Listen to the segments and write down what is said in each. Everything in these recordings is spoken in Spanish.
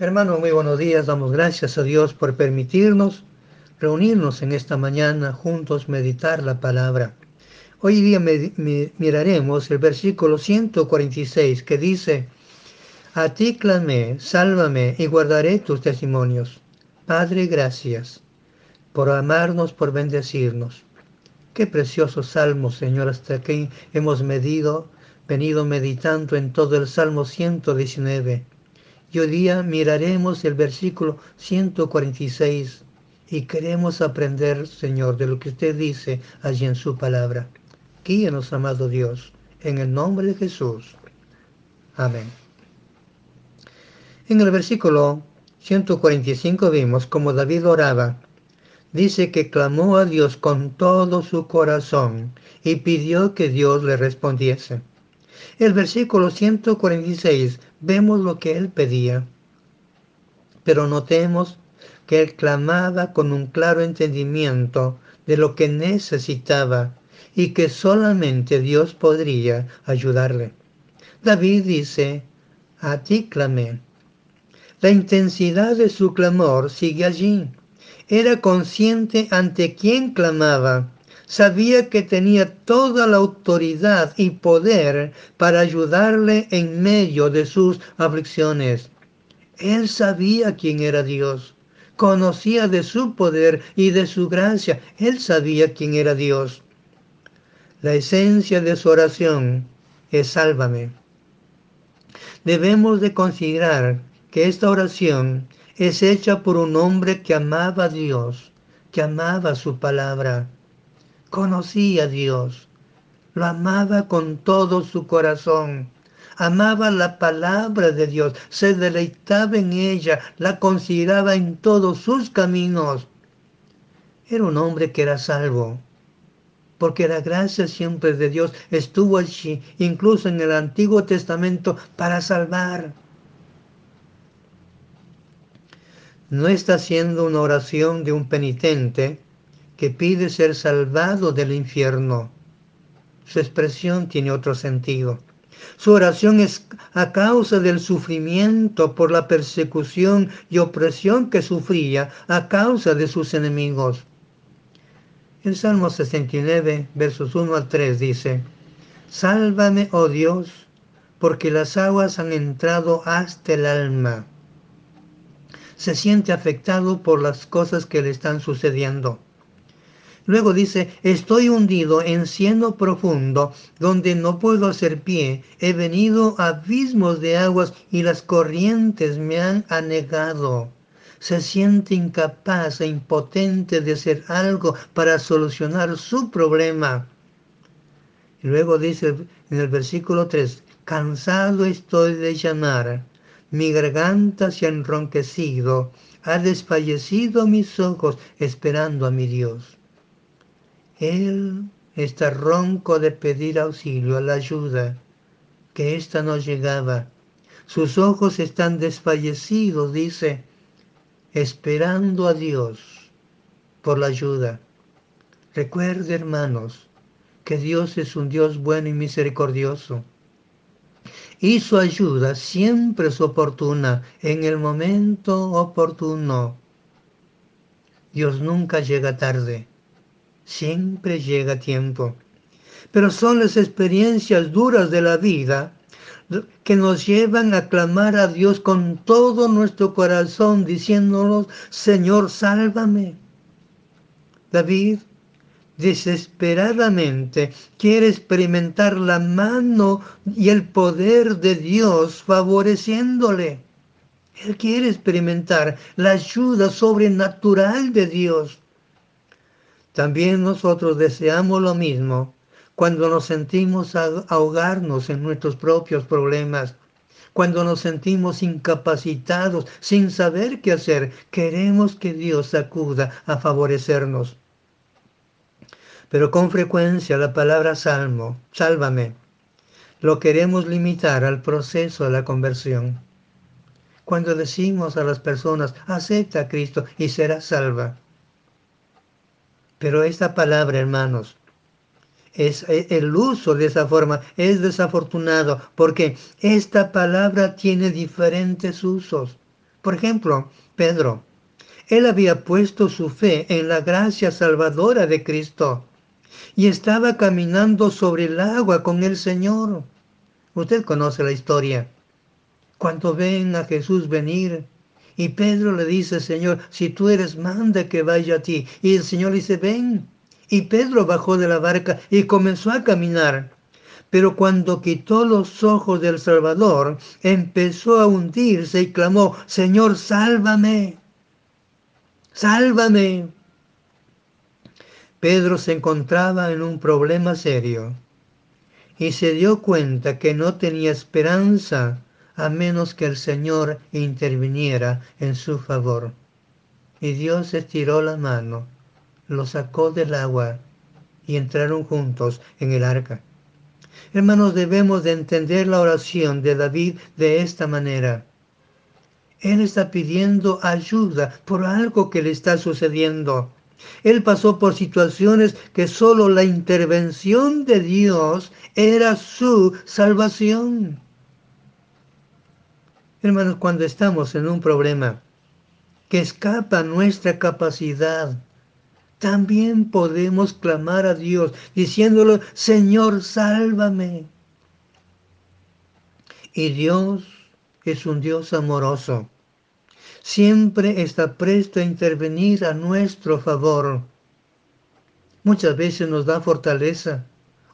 Hermanos, muy buenos días. Damos gracias a Dios por permitirnos reunirnos en esta mañana juntos, meditar la palabra. Hoy día miraremos el versículo 146 que dice, A ti clamé, sálvame y guardaré tus testimonios. Padre, gracias por amarnos, por bendecirnos. Qué precioso salmo, Señor, hasta aquí hemos medido, venido meditando en todo el Salmo 119. Y hoy día miraremos el versículo 146 y queremos aprender, Señor, de lo que usted dice allí en su palabra. Guíenos, amado Dios, en el nombre de Jesús. Amén. En el versículo 145 vimos como David oraba. Dice que clamó a Dios con todo su corazón y pidió que Dios le respondiese. El versículo 146 vemos lo que él pedía. Pero notemos que él clamaba con un claro entendimiento de lo que necesitaba y que solamente Dios podría ayudarle. David dice, a ti clamé. La intensidad de su clamor sigue allí. Era consciente ante quién clamaba. Sabía que tenía toda la autoridad y poder para ayudarle en medio de sus aflicciones. Él sabía quién era Dios conocía de su poder y de su gracia. Él sabía quién era Dios. La esencia de su oración es sálvame. Debemos de considerar que esta oración es hecha por un hombre que amaba a Dios, que amaba su palabra, conocía a Dios, lo amaba con todo su corazón amaba la palabra de Dios, se deleitaba en ella, la consideraba en todos sus caminos. Era un hombre que era salvo, porque la gracia siempre de Dios estuvo allí, incluso en el Antiguo Testamento, para salvar. No está haciendo una oración de un penitente que pide ser salvado del infierno. Su expresión tiene otro sentido. Su oración es a causa del sufrimiento por la persecución y opresión que sufría a causa de sus enemigos. El Salmo 69, versos 1 al 3 dice, Sálvame, oh Dios, porque las aguas han entrado hasta el alma. Se siente afectado por las cosas que le están sucediendo Luego dice, estoy hundido en cieno profundo, donde no puedo hacer pie. He venido a abismos de aguas y las corrientes me han anegado. Se siente incapaz e impotente de hacer algo para solucionar su problema. Luego dice en el versículo 3, cansado estoy de llamar, mi garganta se ha enronquecido, ha desfallecido mis ojos esperando a mi Dios. Él está ronco de pedir auxilio, a la ayuda, que ésta no llegaba. Sus ojos están desfallecidos, dice, esperando a Dios por la ayuda. Recuerde, hermanos, que Dios es un Dios bueno y misericordioso. Y su ayuda siempre es oportuna, en el momento oportuno. Dios nunca llega tarde siempre llega tiempo. Pero son las experiencias duras de la vida que nos llevan a clamar a Dios con todo nuestro corazón, diciéndonos, Señor, sálvame. David desesperadamente quiere experimentar la mano y el poder de Dios favoreciéndole. Él quiere experimentar la ayuda sobrenatural de Dios. También nosotros deseamos lo mismo cuando nos sentimos ahogarnos en nuestros propios problemas, cuando nos sentimos incapacitados sin saber qué hacer. Queremos que Dios acuda a favorecernos. Pero con frecuencia la palabra salmo, sálvame, lo queremos limitar al proceso de la conversión. Cuando decimos a las personas, acepta a Cristo y será salva. Pero esta palabra, hermanos, es e, el uso de esa forma es desafortunado porque esta palabra tiene diferentes usos. Por ejemplo, Pedro. Él había puesto su fe en la gracia salvadora de Cristo y estaba caminando sobre el agua con el Señor. Usted conoce la historia. Cuando ven a Jesús venir, y Pedro le dice, Señor, si tú eres, manda que vaya a ti. Y el Señor dice, ven. Y Pedro bajó de la barca y comenzó a caminar. Pero cuando quitó los ojos del Salvador, empezó a hundirse y clamó, Señor, sálvame, sálvame. Pedro se encontraba en un problema serio y se dio cuenta que no tenía esperanza a menos que el Señor interviniera en su favor. Y Dios estiró la mano, lo sacó del agua y entraron juntos en el arca. Hermanos, debemos de entender la oración de David de esta manera. Él está pidiendo ayuda por algo que le está sucediendo. Él pasó por situaciones que solo la intervención de Dios era su salvación. Hermanos, cuando estamos en un problema que escapa nuestra capacidad, también podemos clamar a Dios diciéndole, Señor, sálvame. Y Dios es un Dios amoroso. Siempre está presto a intervenir a nuestro favor. Muchas veces nos da fortaleza,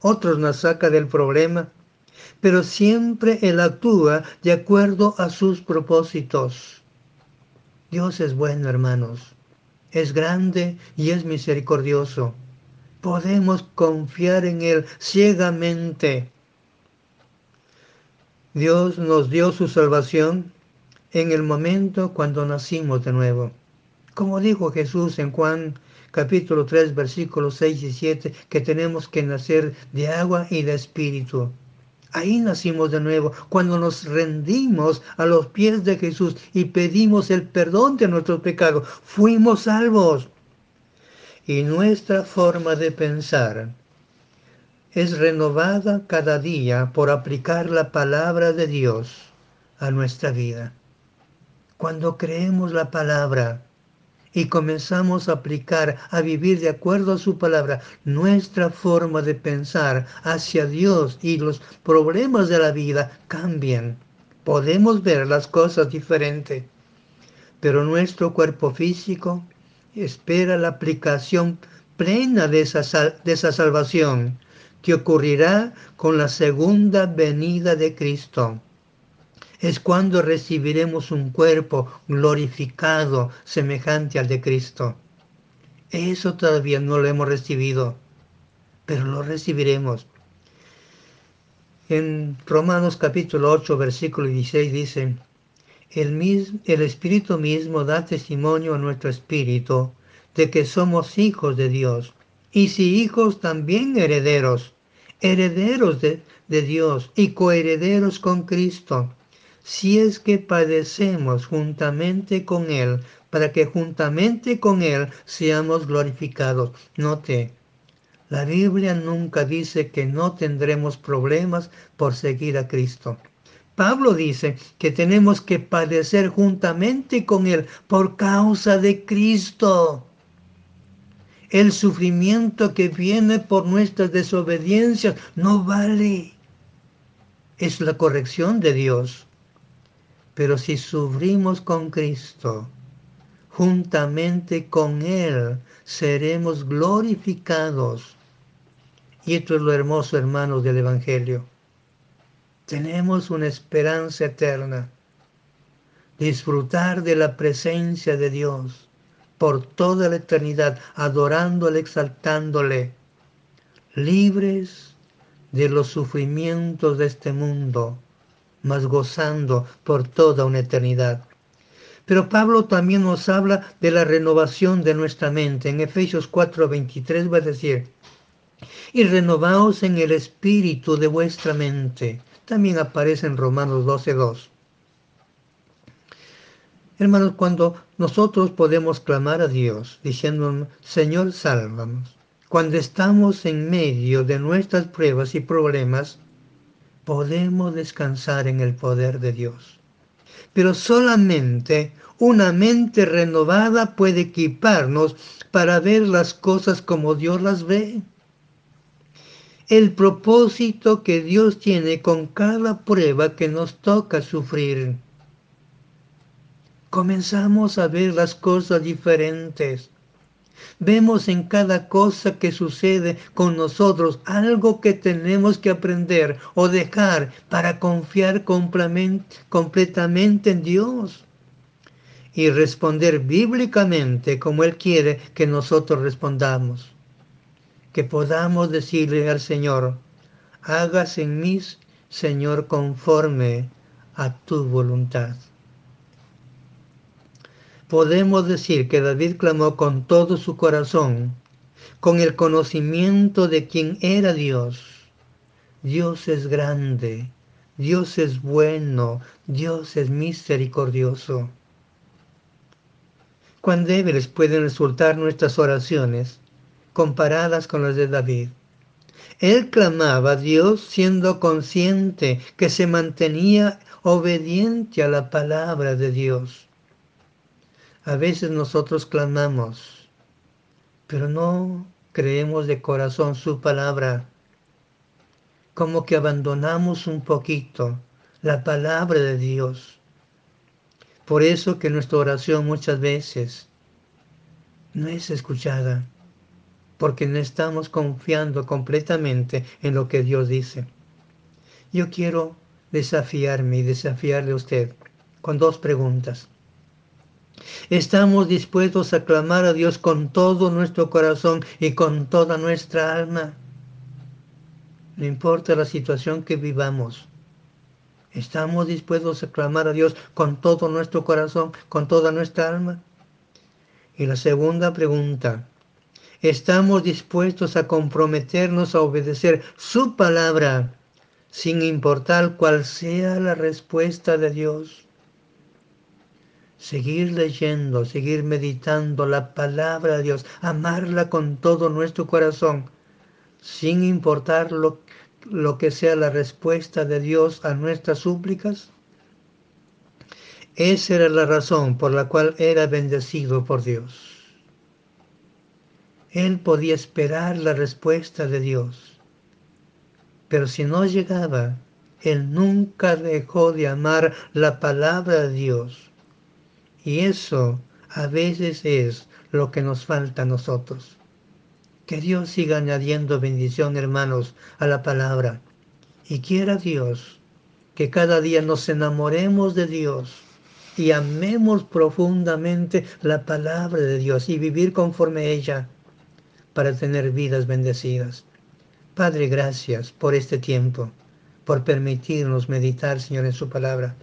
otros nos saca del problema, pero siempre Él actúa de acuerdo a sus propósitos. Dios es bueno, hermanos es grande y es misericordioso. Podemos confiar en Él ciegamente. Dios nos dio su salvación en el momento cuando nacimos de nuevo. Como dijo Jesús en Juan capítulo 3 versículos 6 y 7, que tenemos que nacer de agua y de espíritu. Ahí nacimos de nuevo, cuando nos rendimos a los pies de Jesús y pedimos el perdón de nuestros pecados. Fuimos salvos. Y nuestra forma de pensar es renovada cada día por aplicar la palabra de Dios a nuestra vida. Cuando creemos la palabra, y comenzamos a aplicar, a vivir de acuerdo a su palabra, nuestra forma de pensar hacia Dios y los problemas de la vida cambian. Podemos ver las cosas diferente, pero nuestro cuerpo físico espera la aplicación plena de esa, de esa salvación que ocurrirá con la segunda venida de Cristo es cuando recibiremos un cuerpo glorificado semejante al de Cristo. Eso todavía no lo hemos recibido, pero lo recibiremos. En Romanos capítulo 8, versículo 16 dice, el, el Espíritu mismo da testimonio a nuestro Espíritu de que somos hijos de Dios, y si hijos también herederos, herederos de, de Dios y coherederos con Cristo si es que padecemos juntamente con Él, para que juntamente con Él seamos glorificados. Note, la Biblia nunca dice que no tendremos problemas por seguir a Cristo. Pablo dice que tenemos que padecer juntamente con Él por causa de Cristo. El sufrimiento que viene por nuestras desobediencias no vale. Es la corrección de Dios. Pero si sufrimos con Cristo, juntamente con Él seremos glorificados. Y esto es lo hermoso, hermanos, del Evangelio. Tenemos una esperanza eterna. Disfrutar de la presencia de Dios por toda la eternidad, adorándole, exaltándole, libres de los sufrimientos de este mundo mas gozando por toda una eternidad. Pero Pablo también nos habla de la renovación de nuestra mente. En Efesios 4:23 va a decir, y renovaos en el espíritu de vuestra mente. También aparece en Romanos 12:2. Hermanos, cuando nosotros podemos clamar a Dios diciendo, Señor, sálvanos, cuando estamos en medio de nuestras pruebas y problemas, podemos descansar en el poder de Dios. Pero solamente una mente renovada puede equiparnos para ver las cosas como Dios las ve. El propósito que Dios tiene con cada prueba que nos toca sufrir. Comenzamos a ver las cosas diferentes. Vemos en cada cosa que sucede con nosotros algo que tenemos que aprender o dejar para confiar completamente en Dios y responder bíblicamente como Él quiere que nosotros respondamos. Que podamos decirle al Señor, hagas en mí, Señor, conforme a tu voluntad. Podemos decir que David clamó con todo su corazón, con el conocimiento de quién era Dios. Dios es grande, Dios es bueno, Dios es misericordioso cuán débiles pueden resultar nuestras oraciones comparadas con las de David. Él clamaba a Dios siendo consciente que se mantenía obediente a la palabra de Dios. A veces nosotros clamamos, pero no creemos de corazón su palabra. Como que abandonamos un poquito la palabra de Dios. Por eso que nuestra oración muchas veces no es escuchada, porque no estamos confiando completamente en lo que Dios dice. Yo quiero desafiarme y desafiarle a usted con dos preguntas. ¿Estamos dispuestos a clamar a Dios con todo nuestro corazón y con toda nuestra alma? No importa la situación que vivamos. ¿Estamos dispuestos a clamar a Dios con todo nuestro corazón, con toda nuestra alma? Y la segunda pregunta, ¿estamos dispuestos a comprometernos a obedecer su palabra sin importar cuál sea la respuesta de Dios? Seguir leyendo, seguir meditando la palabra de Dios, amarla con todo nuestro corazón, sin importar lo lo que sea la respuesta de Dios a nuestras súplicas? Esa era la razón por la cual era bendecido por Dios. Él podía esperar la respuesta de Dios, pero si no llegaba, él nunca dejó de amar la palabra de Dios. Y eso a veces es lo que nos falta a nosotros. Que Dios siga añadiendo bendición, hermanos, a la palabra. Y quiera Dios que cada día nos enamoremos de Dios y amemos profundamente la palabra de Dios y vivir conforme a ella para tener vidas bendecidas. Padre, gracias por este tiempo, por permitirnos meditar, Señor, en su palabra.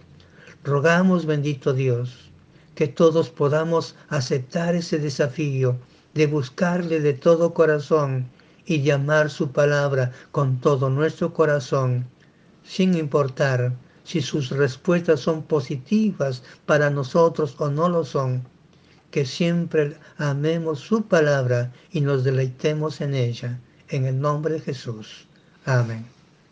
Rogamos, bendito Dios, que todos podamos aceptar ese desafío de buscarle de todo corazón y llamar su palabra con todo nuestro corazón, sin importar si sus respuestas son positivas para nosotros o no lo son, que siempre amemos su palabra y nos deleitemos en ella. En el nombre de Jesús. Amén.